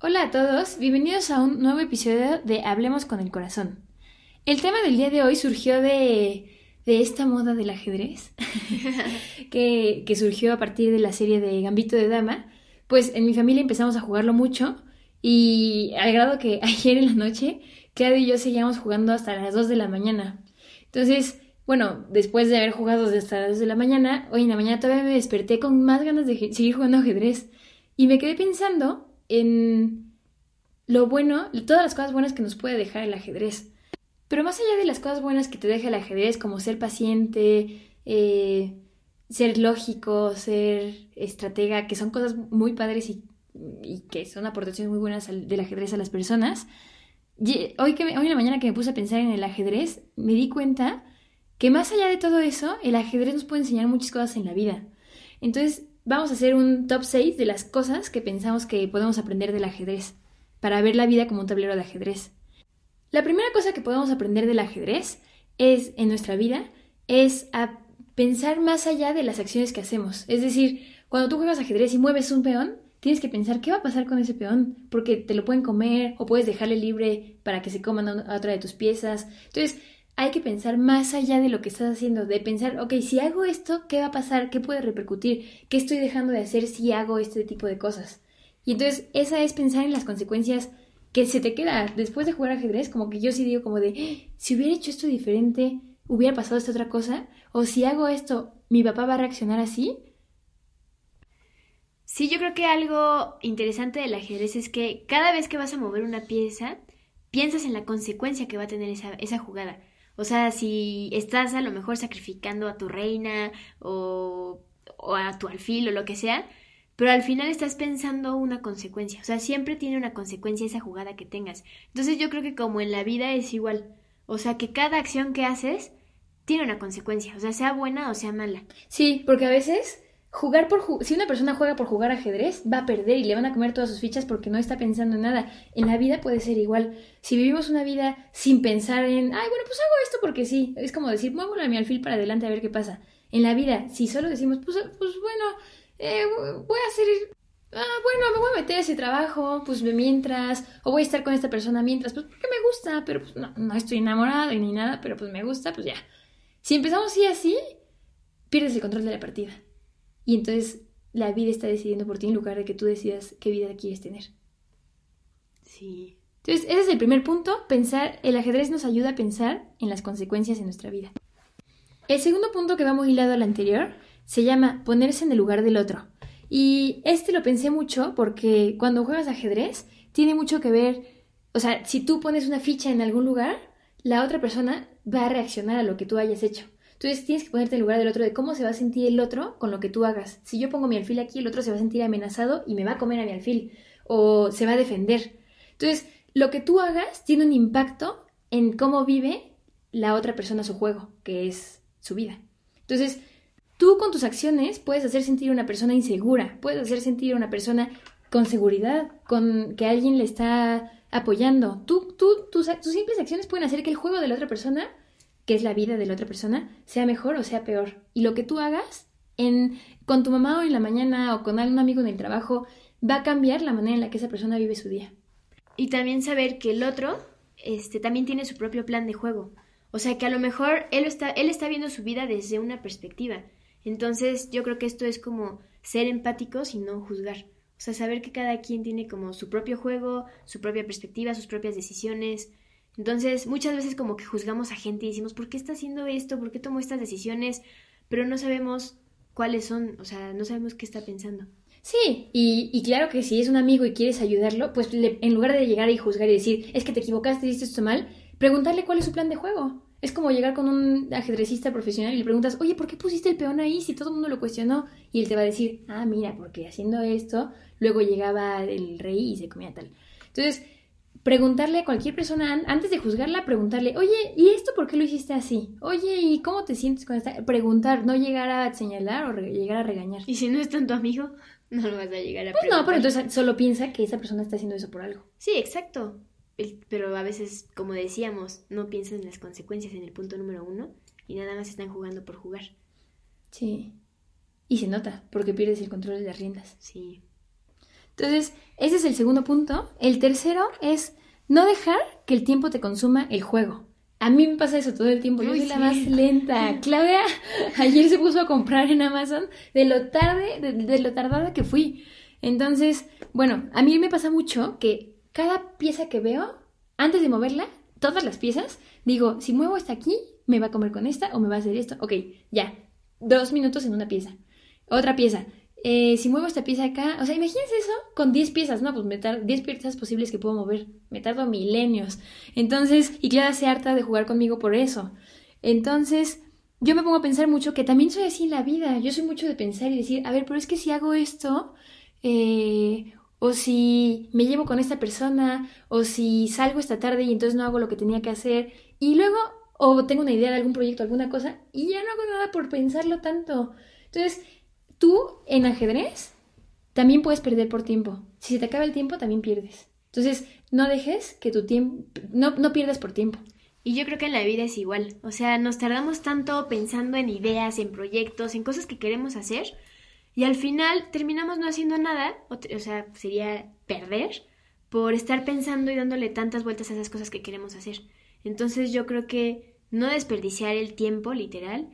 Hola a todos, bienvenidos a un nuevo episodio de Hablemos con el Corazón. El tema del día de hoy surgió de, de esta moda del ajedrez, que, que surgió a partir de la serie de Gambito de Dama. Pues en mi familia empezamos a jugarlo mucho y al grado que ayer en la noche, Claudio y yo seguíamos jugando hasta las 2 de la mañana. Entonces, bueno, después de haber jugado hasta las 2 de la mañana, hoy en la mañana todavía me desperté con más ganas de seguir jugando ajedrez. Y me quedé pensando en lo bueno, todas las cosas buenas que nos puede dejar el ajedrez. Pero más allá de las cosas buenas que te deja el ajedrez, como ser paciente, eh, ser lógico, ser estratega, que son cosas muy padres y, y que son aportaciones muy buenas del ajedrez a las personas, hoy, que, hoy en la mañana que me puse a pensar en el ajedrez, me di cuenta que más allá de todo eso, el ajedrez nos puede enseñar muchas cosas en la vida. Entonces, vamos a hacer un top 6 de las cosas que pensamos que podemos aprender del ajedrez, para ver la vida como un tablero de ajedrez. La primera cosa que podemos aprender del ajedrez es, en nuestra vida, es a pensar más allá de las acciones que hacemos. Es decir, cuando tú juegas ajedrez y mueves un peón, tienes que pensar qué va a pasar con ese peón, porque te lo pueden comer o puedes dejarle libre para que se coman otra de tus piezas. Entonces, hay que pensar más allá de lo que estás haciendo, de pensar, ok, si hago esto, ¿qué va a pasar? ¿Qué puede repercutir? ¿Qué estoy dejando de hacer si hago este tipo de cosas? Y entonces esa es pensar en las consecuencias que se te queda después de jugar ajedrez, como que yo sí digo como de, ¡Ah! si hubiera hecho esto diferente, hubiera pasado esta otra cosa, o si hago esto, mi papá va a reaccionar así. Sí, yo creo que algo interesante del ajedrez es que cada vez que vas a mover una pieza, piensas en la consecuencia que va a tener esa, esa jugada. O sea, si estás a lo mejor sacrificando a tu reina o, o a tu alfil o lo que sea, pero al final estás pensando una consecuencia. O sea, siempre tiene una consecuencia esa jugada que tengas. Entonces yo creo que como en la vida es igual. O sea, que cada acción que haces tiene una consecuencia. O sea, sea buena o sea mala. Sí, porque a veces jugar por si una persona juega por jugar ajedrez va a perder y le van a comer todas sus fichas porque no está pensando en nada. En la vida puede ser igual. Si vivimos una vida sin pensar en, ay, bueno, pues hago esto porque sí, es como decir, muevo mi alfil para adelante a ver qué pasa. En la vida, si solo decimos, pues, pues bueno, eh, voy a hacer Ah, bueno, me voy a meter a ese trabajo, pues mientras, o voy a estar con esta persona mientras, pues porque me gusta, pero pues no, no estoy enamorada ni nada, pero pues me gusta, pues ya. Si empezamos así así, pierdes el control de la partida. Y entonces la vida está decidiendo por ti en lugar de que tú decidas qué vida quieres tener. Sí. Entonces, ese es el primer punto, pensar, el ajedrez nos ayuda a pensar en las consecuencias de nuestra vida. El segundo punto que va muy hilado al anterior se llama ponerse en el lugar del otro. Y este lo pensé mucho porque cuando juegas ajedrez tiene mucho que ver, o sea, si tú pones una ficha en algún lugar, la otra persona va a reaccionar a lo que tú hayas hecho. Entonces tienes que ponerte en lugar del otro de cómo se va a sentir el otro con lo que tú hagas. Si yo pongo mi alfil aquí, el otro se va a sentir amenazado y me va a comer a mi alfil o se va a defender. Entonces, lo que tú hagas tiene un impacto en cómo vive la otra persona su juego, que es su vida. Entonces, tú con tus acciones puedes hacer sentir a una persona insegura, puedes hacer sentir a una persona con seguridad, con que alguien le está apoyando. Tú, tú, tus simples acciones pueden hacer que el juego de la otra persona que es la vida de la otra persona, sea mejor o sea peor. Y lo que tú hagas en, con tu mamá o en la mañana o con algún amigo en el trabajo va a cambiar la manera en la que esa persona vive su día. Y también saber que el otro este, también tiene su propio plan de juego. O sea que a lo mejor él está, él está viendo su vida desde una perspectiva. Entonces yo creo que esto es como ser empáticos y no juzgar. O sea, saber que cada quien tiene como su propio juego, su propia perspectiva, sus propias decisiones. Entonces, muchas veces como que juzgamos a gente y decimos, ¿por qué está haciendo esto? ¿Por qué tomó estas decisiones? Pero no sabemos cuáles son, o sea, no sabemos qué está pensando. Sí, y, claro que si es un amigo y quieres ayudarlo, pues en lugar de llegar y juzgar y decir, es que te equivocaste, hiciste esto mal, preguntarle cuál es su plan de juego. Es como llegar con un ajedrecista profesional y le preguntas, oye, ¿por qué pusiste el peón ahí si todo el mundo lo cuestionó? Y él te va a decir, ah, mira, porque haciendo esto, luego llegaba el rey y se comía tal. Entonces, preguntarle a cualquier persona, antes de juzgarla, preguntarle, oye, ¿y esto por qué lo hiciste así? Oye, ¿y cómo te sientes con esta? Preguntar, no llegar a señalar o llegar a regañar. Y si no es tanto amigo, no lo vas a llegar a Pues no, pero entonces solo piensa que esa persona está haciendo eso por algo. Sí, exacto. pero a veces, como decíamos, no piensan en las consecuencias en el punto número uno y nada más están jugando por jugar. Sí. Y se nota, porque pierdes el control de las riendas. Sí. Entonces, ese es el segundo punto. El tercero es no dejar que el tiempo te consuma el juego. A mí me pasa eso todo el tiempo. Yo soy la más lenta. Claudia ayer se puso a comprar en Amazon de lo tarde, de, lo tardada que fui. Entonces, bueno, a mí me pasa mucho que cada pieza que veo, antes de moverla, todas las piezas, digo, si muevo esta aquí, me va a comer con esta o me va a hacer esto. Ok, ya. Dos minutos en una pieza. Otra pieza. Eh, si muevo esta pieza acá, o sea, imagínense eso con 10 piezas, ¿no? Pues me tardo 10 piezas posibles que puedo mover, me tardo milenios. Entonces, y Clara se harta de jugar conmigo por eso. Entonces, yo me pongo a pensar mucho que también soy así en la vida. Yo soy mucho de pensar y decir, a ver, pero es que si hago esto, eh, o si me llevo con esta persona, o si salgo esta tarde y entonces no hago lo que tenía que hacer, y luego, o tengo una idea de algún proyecto, alguna cosa, y ya no hago nada por pensarlo tanto. Entonces, tú en ajedrez también puedes perder por tiempo. Si se te acaba el tiempo, también pierdes. Entonces, no dejes que tu tiempo, no, no pierdas por tiempo. Y yo creo que en la vida es igual. O sea, nos tardamos tanto pensando en ideas, en proyectos, en cosas que queremos hacer, y al final terminamos no haciendo nada, o, o sea, sería perder por estar pensando y dándole tantas vueltas a esas cosas que queremos hacer. Entonces yo creo que no desperdiciar el tiempo, literal,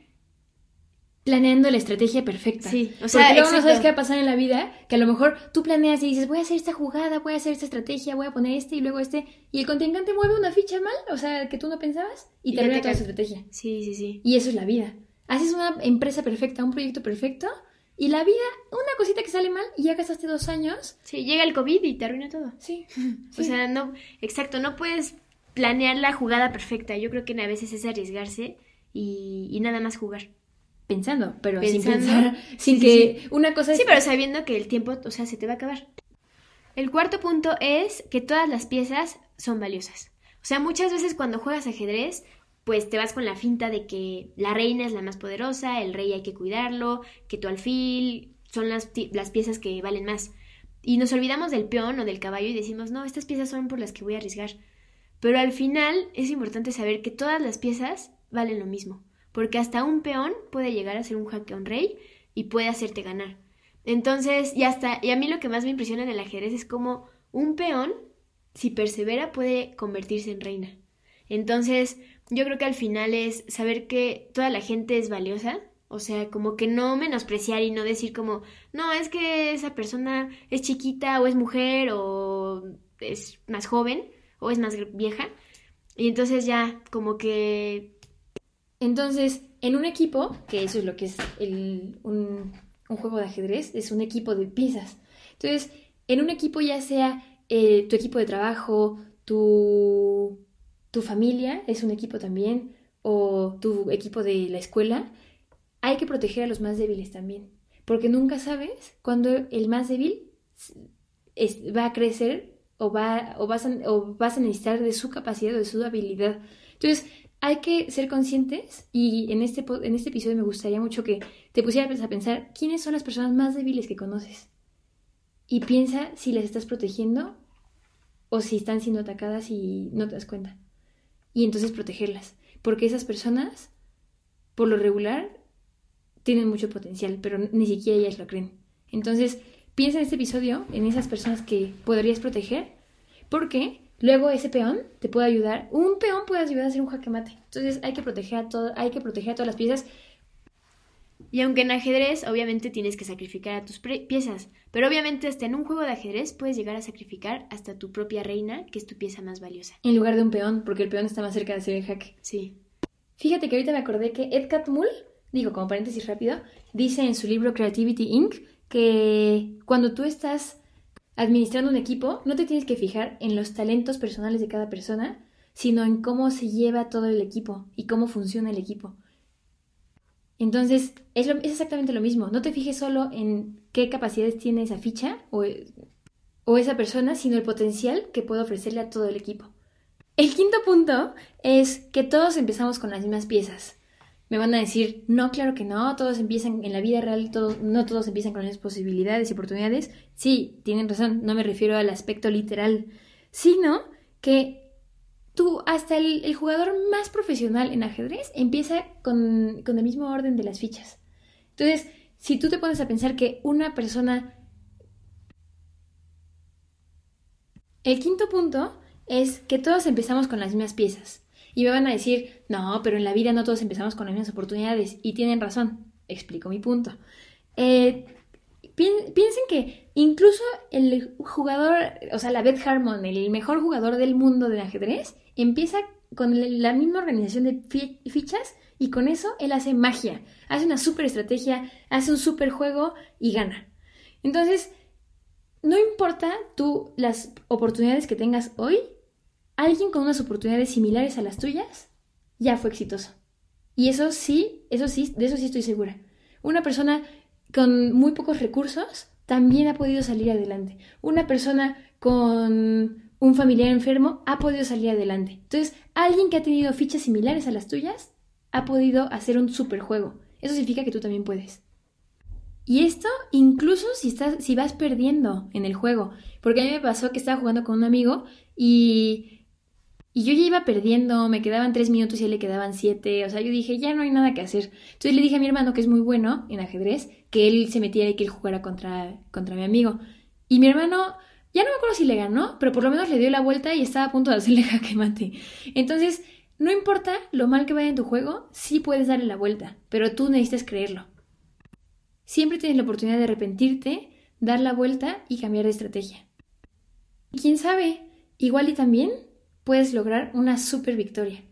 planeando la estrategia perfecta. Sí, o sea, Porque luego no sabes qué va a pasar en la vida, que a lo mejor tú planeas y dices, voy a hacer esta jugada, voy a hacer esta estrategia, voy a poner este y luego este, y el contingente mueve una ficha mal, o sea, que tú no pensabas, y, y termina toda esa estrategia. Sí, sí, sí. Y eso es la vida. Haces una empresa perfecta, un proyecto perfecto, y la vida, una cosita que sale mal y ya gastaste dos años. Sí, llega el COVID y te arruina todo. Sí. O sea, no, exacto, no puedes planear la jugada perfecta. Yo creo que a veces es arriesgarse y, y nada más jugar pensando, pero sin pensar, sin que una cosa Sí, pero sabiendo que el tiempo, o sea, se te va a acabar. El cuarto punto es que todas las piezas son valiosas. O sea, muchas veces cuando juegas ajedrez, pues te vas con la finta de que la reina es la más poderosa, el rey hay que cuidarlo, que tu alfil son las, las piezas que valen más. Y nos olvidamos del peón o del caballo y decimos, no, estas piezas son por las que voy a arriesgar. Pero al final es importante saber que todas las piezas valen lo mismo porque hasta un peón puede llegar a ser un jaque a un rey y puede hacerte ganar. Entonces, y hasta, y a mí lo que más me impresiona en el ajedrez es como un peón, si persevera, puede convertirse en reina. Entonces, yo creo que al final es saber que toda la gente es valiosa, o sea, como que no menospreciar y no decir como, no, es que esa persona es chiquita o es mujer o es más joven o es más vieja. Y entonces ya como que entonces, en un equipo, que eso es lo que es un, juego de ajedrez, es un equipo de piezas. Entonces, en un equipo ya sea eh, tu equipo de trabajo, tu, tu familia es un equipo también, o tu equipo de la escuela, hay que proteger a los más débiles también. Porque nunca sabes cuándo el más débil va a crecer o, va, o, vas a, o vas a necesitar de su capacidad o de su habilidad. Entonces, hay que ser conscientes y en este, en este episodio me gustaría mucho que te pusieras a pensar quiénes son las personas más débiles que conoces. Y piensa si las estás protegiendo o si están siendo atacadas y no te das cuenta. Y entonces protegerlas. Porque esas personas, por lo regular, tienen mucho potencial, pero ni siquiera ellas lo creen. Entonces, piensa en este episodio, en esas personas que podrías proteger, porque Luego ese peón te puede ayudar, un peón puede ayudar a hacer un jaque mate. Entonces hay que proteger a todo, hay que proteger a todas las piezas. Y aunque en ajedrez obviamente tienes que sacrificar a tus piezas, pero obviamente hasta en un juego de ajedrez puedes llegar a sacrificar hasta tu propia reina, que es tu pieza más valiosa. En lugar de un peón, porque el peón está más cerca de hacer el jaque. Sí. Fíjate que ahorita me acordé que Ed Catmull, digo como paréntesis rápido, dice en su libro Creativity Inc. que cuando tú estás administrando un equipo, no te tienes que fijar en los talentos personales de cada persona, sino en cómo se lleva todo el equipo y cómo funciona el equipo. Entonces, es, es exactamente lo mismo. No te fijes solo en qué capacidades tiene esa ficha o, o esa persona, sino el potencial que puede ofrecerle a todo el equipo. El quinto punto es que todos empezamos con las mismas piezas. Me van a decir, no, claro que no, todos empiezan en la vida real, todos, no todos empiezan con mismas posibilidades y oportunidades. Sí, tienen razón, no me refiero al aspecto literal, sino que tú, hasta el, jugador más profesional en ajedrez, empieza con, con el mismo orden de las fichas. Entonces, si tú te pones a pensar que una persona... El quinto punto es que todos empezamos con las mismas piezas. Y me van a decir, no, pero en la vida no todos empezamos con las mismas oportunidades. Y tienen razón. Explico mi punto. Eh, piensen que incluso el jugador, o sea, la Beth Harmon, el mejor jugador del mundo del ajedrez, empieza con la misma organización de fichas y con eso él hace magia, hace una super estrategia, hace un super juego y gana. Entonces, no importa tú las oportunidades que tengas hoy, alguien con unas oportunidades similares a las tuyas ya fue exitoso. Y eso sí, eso sí, de eso sí estoy segura. Una persona con muy pocos recursos también ha podido salir adelante. Una persona con un familiar enfermo ha podido salir adelante. Entonces, alguien que ha tenido fichas similares a las tuyas ha podido hacer un superjuego. Eso significa que tú también puedes. Y esto incluso si, estás, si vas perdiendo en el juego. Porque a mí me pasó que estaba jugando con un amigo y y yo ya iba perdiendo, me quedaban tres minutos y a él le quedaban siete, o sea, yo dije, ya no hay nada que hacer. Entonces le dije a mi hermano, que es muy bueno en ajedrez, que él se metiera y que él jugara contra, contra mi amigo. Y mi hermano, ya no me acuerdo si le ganó, pero por lo menos le dio la vuelta y estaba a punto de hacerle jaque mate. Entonces, no importa lo mal que vaya en tu juego, sí puedes darle la vuelta, pero tú necesitas creerlo. Siempre tienes la oportunidad de arrepentirte, dar la vuelta y cambiar de estrategia. Y quién sabe, igual y también puedes lograr una super victoria.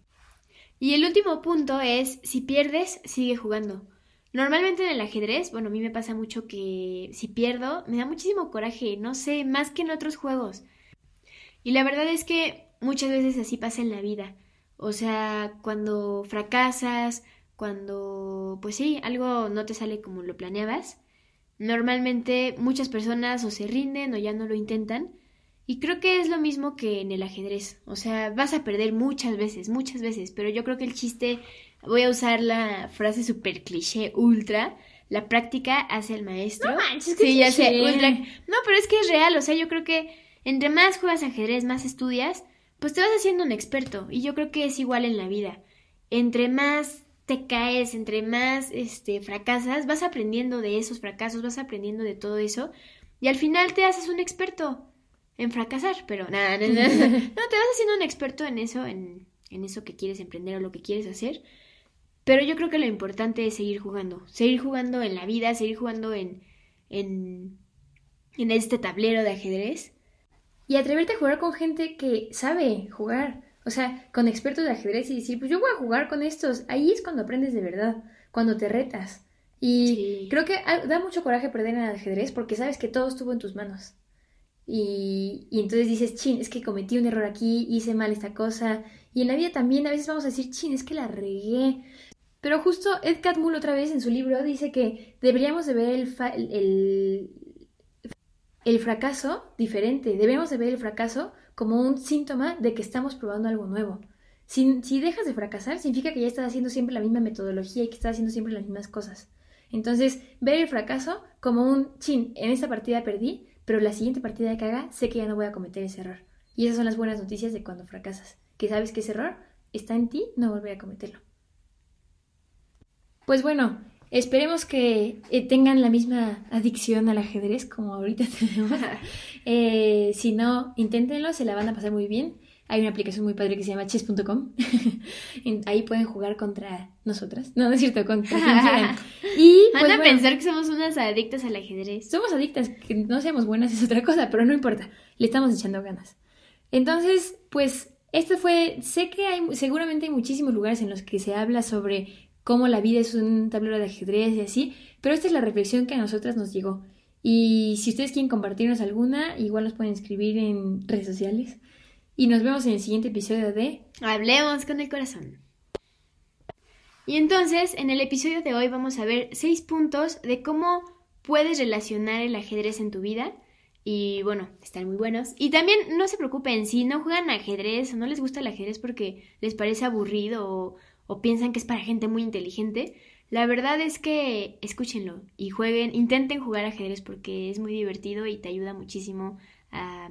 Y el último punto es, si pierdes, sigue jugando. Normalmente en el ajedrez, bueno, a mí me pasa mucho que si pierdo, me da muchísimo coraje, no sé, más que en otros juegos. Y la verdad es que muchas veces así pasa en la vida. O sea, cuando fracasas, cuando, pues sí, algo no te sale como lo planeabas, normalmente muchas personas o se rinden o ya no lo intentan y creo que es lo mismo que en el ajedrez. O sea, vas a perder muchas veces, muchas veces. Pero yo creo que el chiste, voy a usar la frase super cliché, ultra. La práctica hace el maestro. No manches, sí, ya sé, ultra. No, pero es que es real. O sea, yo creo que entre más juegas ajedrez, más estudias, pues te vas haciendo un experto. Y yo creo que es igual en la vida. Entre más te caes, entre más este, fracasas, vas aprendiendo de esos fracasos, vas aprendiendo de todo eso. Y al final te haces un experto en fracasar, pero nada, no, no, no, te vas haciendo un experto en eso, en, en eso que quieres emprender o lo que quieres hacer. Pero yo creo que lo importante es seguir jugando, seguir jugando en la vida, seguir jugando en, en, en este tablero de ajedrez. Y atreverte a jugar con gente que sabe jugar, o sea, con expertos de ajedrez y decir, pues yo voy a jugar con estos. Ahí es cuando aprendes de verdad, cuando te retas. Y creo que da mucho coraje perder en el ajedrez porque sabes que todo estuvo en tus manos. Y, entonces dices, chin, es que cometí un error aquí, hice mal esta cosa. Y en la vida también a veces vamos a decir, chin, es que la regué. Pero justo Ed Catmull otra vez en su libro dice que deberíamos de ver el, el, el fracaso diferente. Debemos de ver el fracaso como un síntoma de que estamos probando algo nuevo. Si, si dejas de fracasar, significa que ya estás haciendo siempre la misma metodología y que estás haciendo siempre las mismas cosas. Entonces, ver el fracaso como un chin, en esta partida perdí, pero la siguiente partida que haga sé que ya no voy a cometer ese error. Y esas son las buenas noticias de cuando fracasas, que sabes que ese error está en ti, no volver a cometerlo. Pues bueno, esperemos que eh, tengan la misma adicción al ajedrez como ahorita tenemos. Eh, si no, inténtenlo, se la van a pasar muy bien. Hay una aplicación muy padre que se llama chess.com. Ahí pueden jugar contra nosotras. No, no es cierto, contra quien Y van pues, a pensar que somos unas adictas al ajedrez. Somos adictas, que no seamos buenas es otra cosa, pero no importa. Le estamos echando ganas. Entonces, pues, esto fue. Sé que hay, seguramente hay muchísimos lugares en los que se habla sobre cómo la vida es un tablero de ajedrez y así, pero esta es la reflexión que a nosotras nos llegó. Y si ustedes quieren compartirnos alguna, igual nos pueden escribir en redes sociales. Y nos vemos en el siguiente episodio de Hablemos con el corazón. Y entonces, en el episodio de hoy vamos a ver seis puntos de cómo puedes relacionar el ajedrez en tu vida. Y bueno, están muy buenos. Y también no se preocupen, si no juegan ajedrez o no les gusta el ajedrez porque les parece aburrido o, o piensan que es para gente muy inteligente, la verdad es que escúchenlo y jueguen, intenten jugar ajedrez porque es muy divertido y te ayuda muchísimo a,